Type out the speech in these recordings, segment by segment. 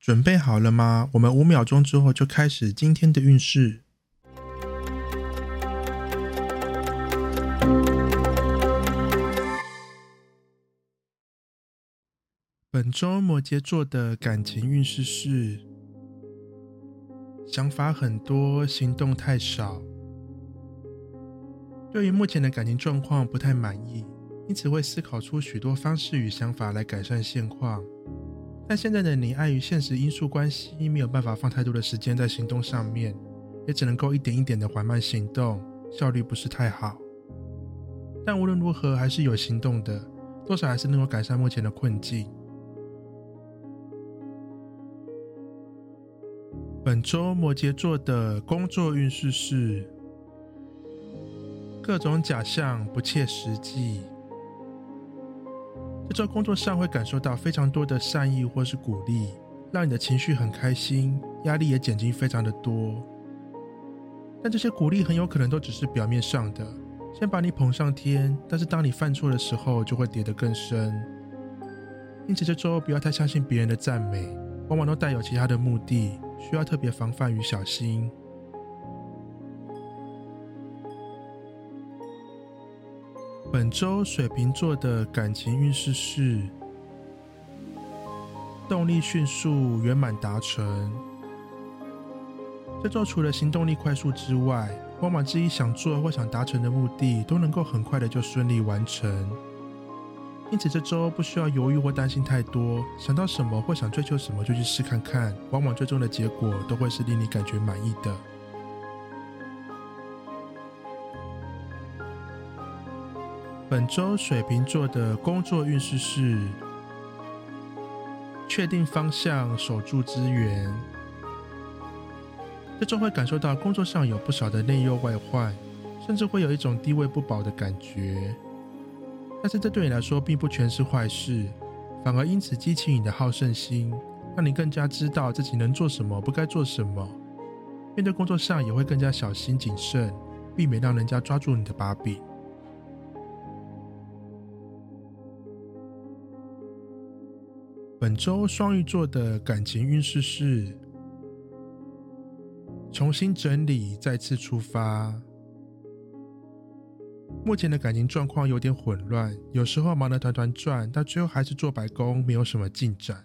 准备好了吗？我们五秒钟之后就开始今天的运势。本周摩羯座的感情运势是：想法很多，行动太少。对于目前的感情状况不太满意，因此会思考出许多方式与想法来改善现况。但现在的你碍于现实因素关系，没有办法放太多的时间在行动上面，也只能够一点一点的缓慢行动，效率不是太好。但无论如何，还是有行动的，多少还是能够改善目前的困境。本周摩羯座的工作运势是。各种假象不切实际。这周工作上会感受到非常多的善意或是鼓励，让你的情绪很开心，压力也减轻非常的多。但这些鼓励很有可能都只是表面上的，先把你捧上天，但是当你犯错的时候，就会跌得更深。因此这周不要太相信别人的赞美，往往都带有其他的目的，需要特别防范与小心。本周水瓶座的感情运势是动力迅速、圆满达成。这周除了行动力快速之外，往往自己想做或想达成的目的都能够很快的就顺利完成。因此这周不需要犹豫或担心太多，想到什么或想追求什么就去试看看，往往最终的结果都会是令你感觉满意的。本周水瓶座的工作运势是：确定方向，守住资源。这周会感受到工作上有不少的内忧外患，甚至会有一种地位不保的感觉。但是这对你来说并不全是坏事，反而因此激起你的好胜心，让你更加知道自己能做什么，不该做什么。面对工作上也会更加小心谨慎，避免让人家抓住你的把柄。本周双鱼座的感情运势是重新整理，再次出发。目前的感情状况有点混乱，有时候忙得团团转，但最后还是做白工，没有什么进展。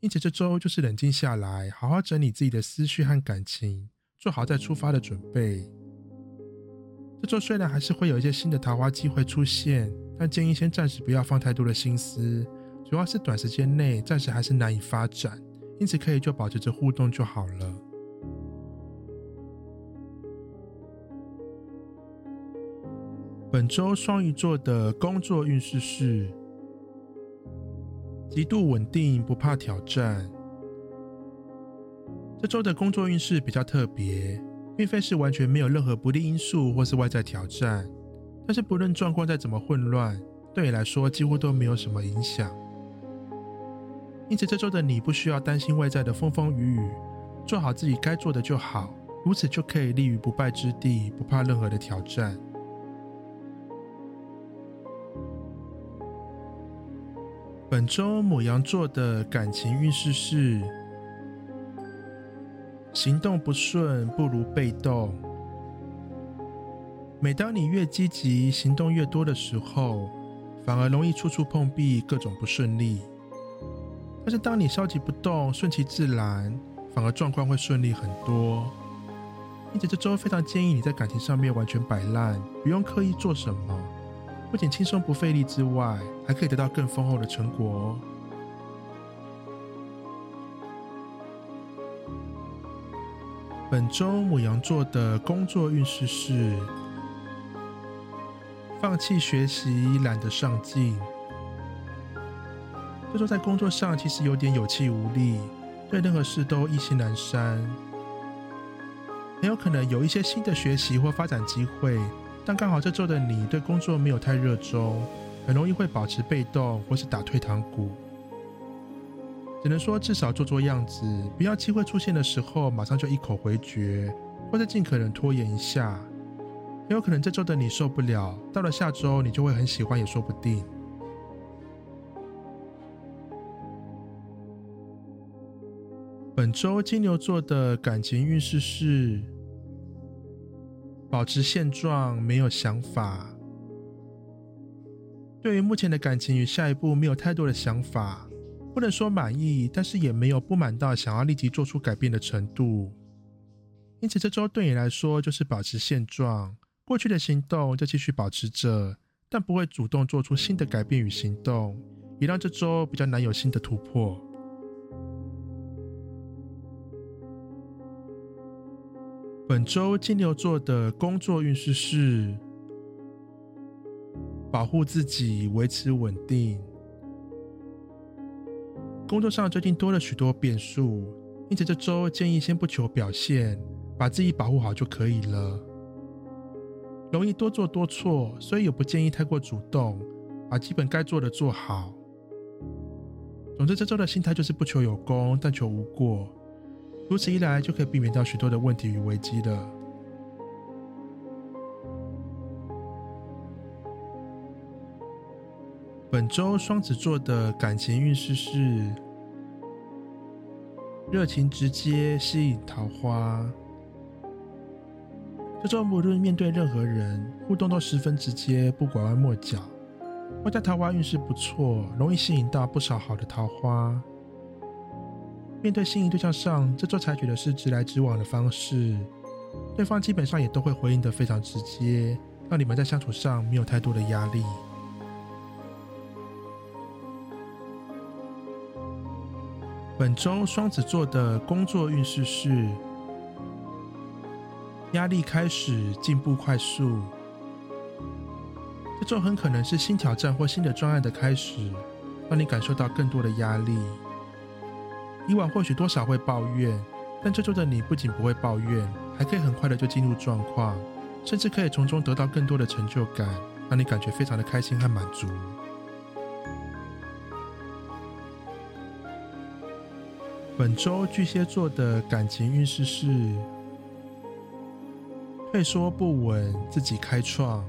因此这周就是冷静下来，好好整理自己的思绪和感情，做好再出发的准备。这周虽然还是会有一些新的桃花机会出现，但建议先暂时不要放太多的心思。主要是短时间内暂时还是难以发展，因此可以就保持着互动就好了。本周双鱼座的工作运势是极度稳定，不怕挑战。这周的工作运势比较特别，并非是完全没有任何不利因素或是外在挑战，但是不论状况再怎么混乱，对你来说几乎都没有什么影响。因此，这周的你不需要担心外在的风风雨雨，做好自己该做的就好，如此就可以立于不败之地，不怕任何的挑战。本周母羊座的感情运势是：行动不顺不如被动。每当你越积极、行动越多的时候，反而容易处处碰壁，各种不顺利。但是当你消极不动，顺其自然，反而状况会顺利很多。因此这周非常建议你在感情上面完全摆烂，不用刻意做什么，不仅轻松不费力之外，还可以得到更丰厚的成果哦。本周母羊座的工作运势是：放弃学习，懒得上进。这周在工作上其实有点有气无力，对任何事都意兴阑珊，很有可能有一些新的学习或发展机会，但刚好这周的你对工作没有太热衷，很容易会保持被动或是打退堂鼓。只能说至少做做样子，不要机会出现的时候马上就一口回绝，或者尽可能拖延一下。很有可能这周的你受不了，到了下周你就会很喜欢也说不定。本周金牛座的感情运势是保持现状，没有想法。对于目前的感情与下一步没有太多的想法，不能说满意，但是也没有不满到想要立即做出改变的程度。因此这周对你来说就是保持现状，过去的行动就继续保持着，但不会主动做出新的改变与行动，也让这周比较难有新的突破。本周金牛座的工作运势是保护自己，维持稳定。工作上最近多了许多变数，因此这周建议先不求表现，把自己保护好就可以了。容易多做多错，所以也不建议太过主动，把基本该做的做好。总之，这周的心态就是不求有功，但求无过。如此一来，就可以避免掉许多的问题与危机了。本周双子座的感情运势是热情直接，吸引桃花。这周无论面对任何人，互动都十分直接，不拐弯抹角。外在桃花运势不错，容易吸引到不少好的桃花。面对心仪对象上，这周采取的是直来直往的方式，对方基本上也都会回应的非常直接，让你们在相处上没有太多的压力。本周双子座的工作运势是压力开始，进步快速。这周很可能是新挑战或新的专案的开始，让你感受到更多的压力。以往或许多少会抱怨，但这周的你不仅不会抱怨，还可以很快的就进入状况，甚至可以从中得到更多的成就感，让你感觉非常的开心和满足。本周巨蟹座的感情运势是退缩不稳，自己开创。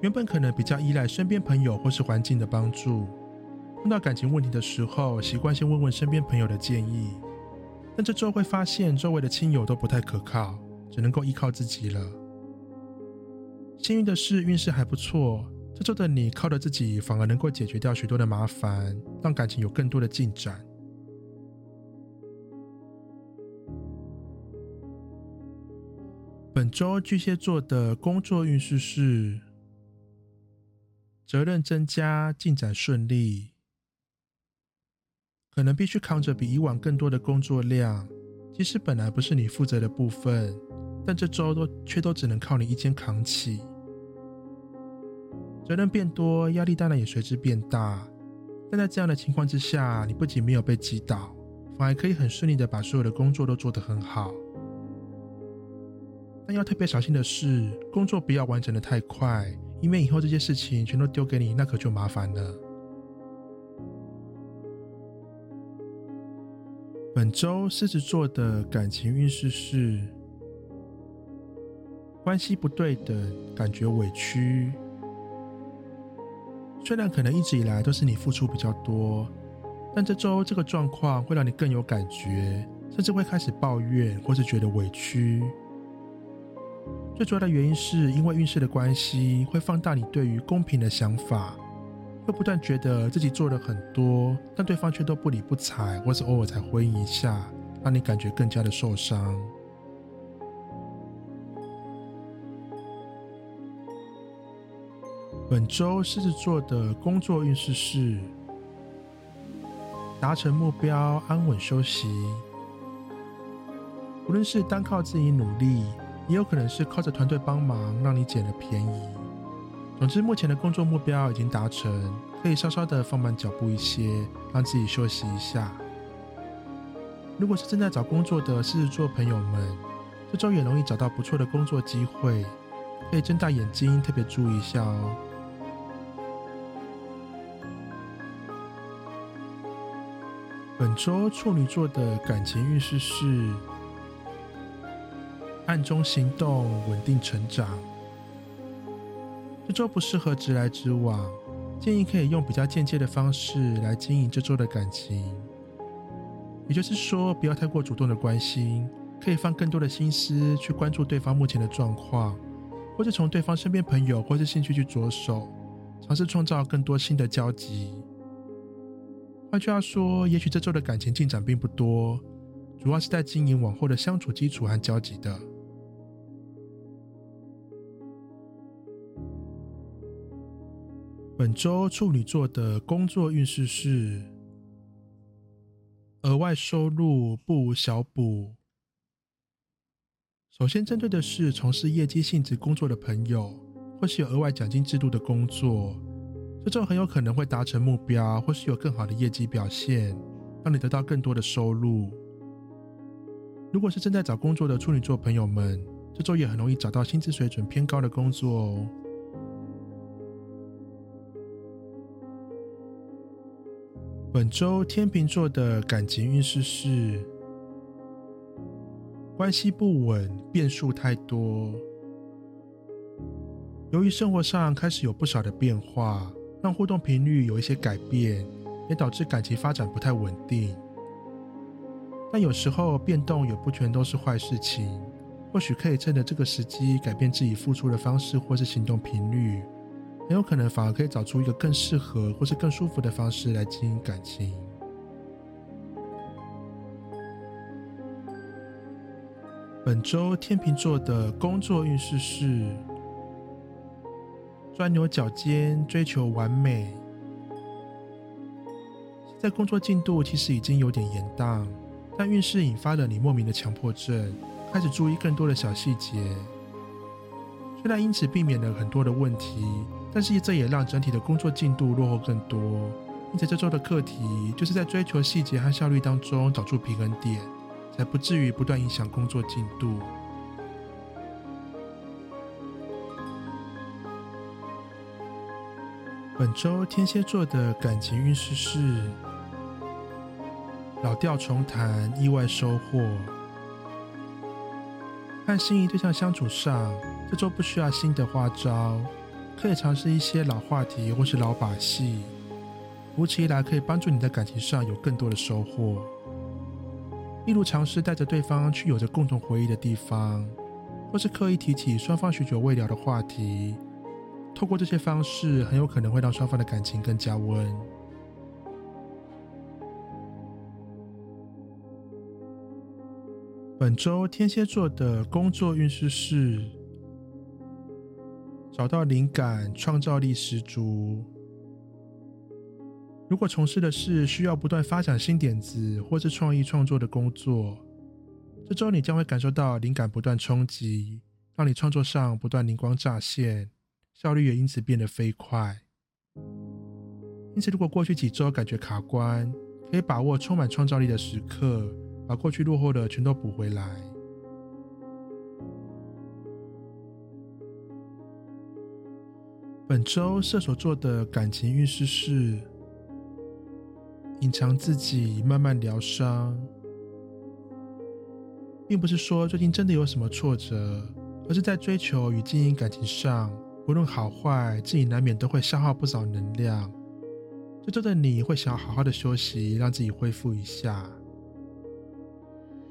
原本可能比较依赖身边朋友或是环境的帮助。碰到感情问题的时候，习惯先问问身边朋友的建议，但这周会发现周围的亲友都不太可靠，只能够依靠自己了。幸运的是，运势还不错，这周的你靠着自己，反而能够解决掉许多的麻烦，让感情有更多的进展。本周巨蟹座的工作运势是责任增加，进展顺利。可能必须扛着比以往更多的工作量，即使本来不是你负责的部分，但这周都却都只能靠你一肩扛起。责任变多，压力当然也随之变大。但在这样的情况之下，你不仅没有被击倒，反而可以很顺利的把所有的工作都做得很好。但要特别小心的是，工作不要完成的太快，因为以后这些事情全都丢给你，那可就麻烦了。本周狮子座的感情运势是关系不对等，感觉委屈。虽然可能一直以来都是你付出比较多，但这周这个状况会让你更有感觉，甚至会开始抱怨或是觉得委屈。最主要的原因是因为运势的关系，会放大你对于公平的想法。会不断觉得自己做了很多，但对方却都不理不睬，或是偶尔才回应一下，让你感觉更加的受伤。本周狮子座的工作运势是达成目标，安稳休息。无论是单靠自己努力，也有可能是靠着团队帮忙，让你捡了便宜。总之，目前的工作目标已经达成，可以稍稍的放慢脚步一些，让自己休息一下。如果是正在找工作的狮子座朋友们，这周也容易找到不错的工作机会，可以睁大眼睛，特别注意一下哦。本周处女座的感情运势是暗中行动，稳定成长。这周不适合直来直往，建议可以用比较间接的方式来经营这周的感情。也就是说，不要太过主动的关心，可以放更多的心思去关注对方目前的状况，或者从对方身边朋友或是兴趣去着手，尝试创造更多新的交集。换句话说，也许这周的感情进展并不多，主要是在经营往后的相处基础和交集的。本周处女座的工作运势是额外收入不小补。首先针对的是从事业绩性质工作的朋友，或是有额外奖金制度的工作。这周很有可能会达成目标，或是有更好的业绩表现，让你得到更多的收入。如果是正在找工作的处女座朋友们，这周也很容易找到薪资水准偏高的工作哦。本周天秤座的感情运势是关系不稳，变数太多。由于生活上开始有不少的变化。让互动频率有一些改变，也导致感情发展不太稳定。但有时候变动也不全都是坏事情，或许可以趁着这个时机改变自己付出的方式或是行动频率，很有可能反而可以找出一个更适合或是更舒服的方式来经营感情。本周天秤座的工作运势是。钻牛角尖，追求完美。在工作进度其实已经有点延宕，但运势引发了你莫名的强迫症，开始注意更多的小细节。虽然因此避免了很多的问题，但是这也让整体的工作进度落后更多。因此这周的课题就是在追求细节和效率当中找出平衡点，才不至于不断影响工作进度。本周天蝎座的感情运势是老调重弹，意外收获。和心仪对象相处上，这周不需要新的花招，可以尝试一些老话题或是老把戏，如此一来可以帮助你在感情上有更多的收获。例如尝试带着对方去有着共同回忆的地方，或是刻意提起双方许久未聊的话题。透过这些方式，很有可能会让双方的感情更加温。本周天蝎座的工作运势是找到灵感，创造力十足。如果从事的是需要不断发展新点子或是创意创作的工作，这周你将会感受到灵感不断冲击，让你创作上不断灵光乍现。效率也因此变得飞快。因此，如果过去几周感觉卡关，可以把握充满创造力的时刻，把过去落后的全都补回来。本周射手座的感情运势是隐藏自己，慢慢疗伤，并不是说最近真的有什么挫折，而是在追求与经营感情上。无论好坏，自己难免都会消耗不少能量。这周的你会想要好好的休息，让自己恢复一下。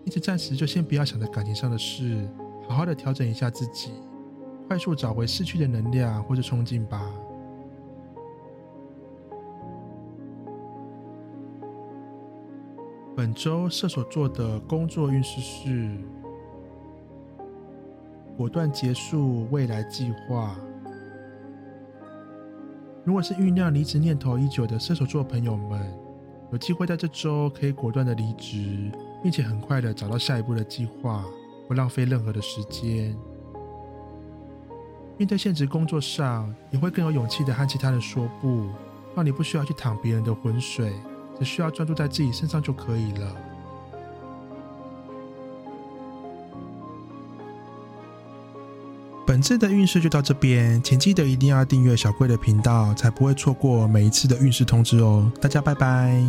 因此，暂时就先不要想着感情上的事，好好的调整一下自己，快速找回失去的能量或者冲劲吧。本周射手座的工作运势是：果断结束未来计划。如果是酝酿离职念头已久的射手座朋友们，有机会在这周可以果断的离职，并且很快的找到下一步的计划，不浪费任何的时间。面对现职工作上，也会更有勇气的和其他人说不，让你不需要去淌别人的浑水，只需要专注在自己身上就可以了。本次的运势就到这边，请记得一定要订阅小贵的频道，才不会错过每一次的运势通知哦。大家拜拜。